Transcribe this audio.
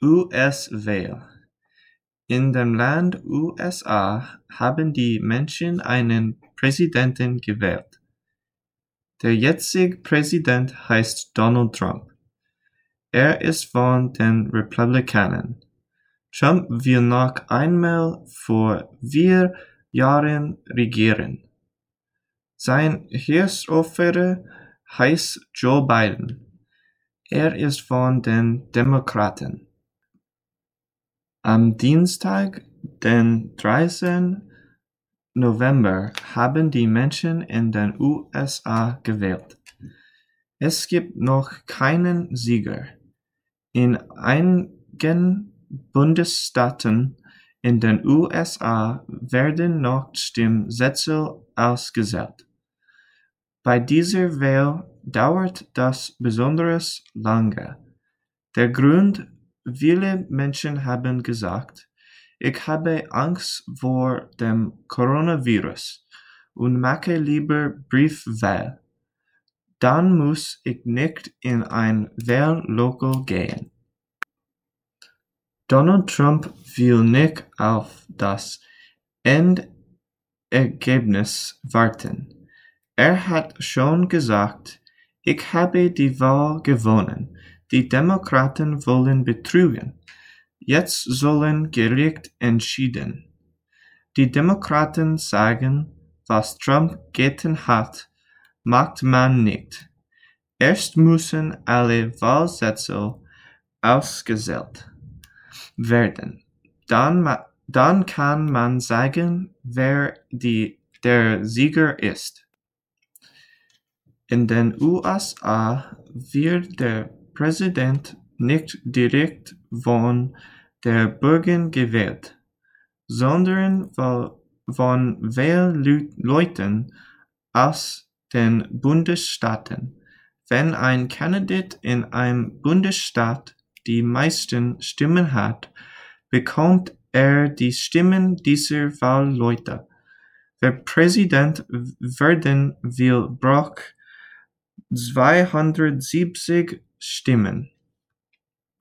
US-Wahl In dem Land USA haben die Menschen einen Präsidenten gewählt. Der jetzige Präsident heißt Donald Trump. Er ist von den Republikanern. Trump will noch einmal vor vier Jahren regieren. Sein Heeresführer heißt Joe Biden. Er ist von den Demokraten. Am Dienstag, den 13. November, haben die Menschen in den USA gewählt. Es gibt noch keinen Sieger. In einigen Bundesstaaten in den USA werden noch Stimmsätze ausgezählt. Bei dieser Wahl dauert das besonders lange. Der Grund, viele Menschen haben gesagt, ich habe Angst vor dem Coronavirus und mache lieber Briefwahl. Dann muss ich nicht in ein Wahllokal gehen. Donald Trump will nicht auf das Endergebnis warten. Er hat schon gesagt, ich habe die Wahl gewonnen, die Demokraten wollen betrügen. Jetzt sollen Gericht entschieden. Die Demokraten sagen, was Trump getan hat, macht man nicht. Erst müssen alle Wahlsätze ausgezählt werden. Dann, dann kann man sagen, wer die, der Sieger ist. In den USA wird der Präsident nicht direkt von der Bürger gewählt, sondern von Wählleuten aus den Bundesstaaten. Wenn ein Kandidat in einem Bundesstaat die meisten Stimmen hat, bekommt er die Stimmen dieser Wahlleute. Wer Präsident werden will, braucht zweihundertsiebzig Stimmen.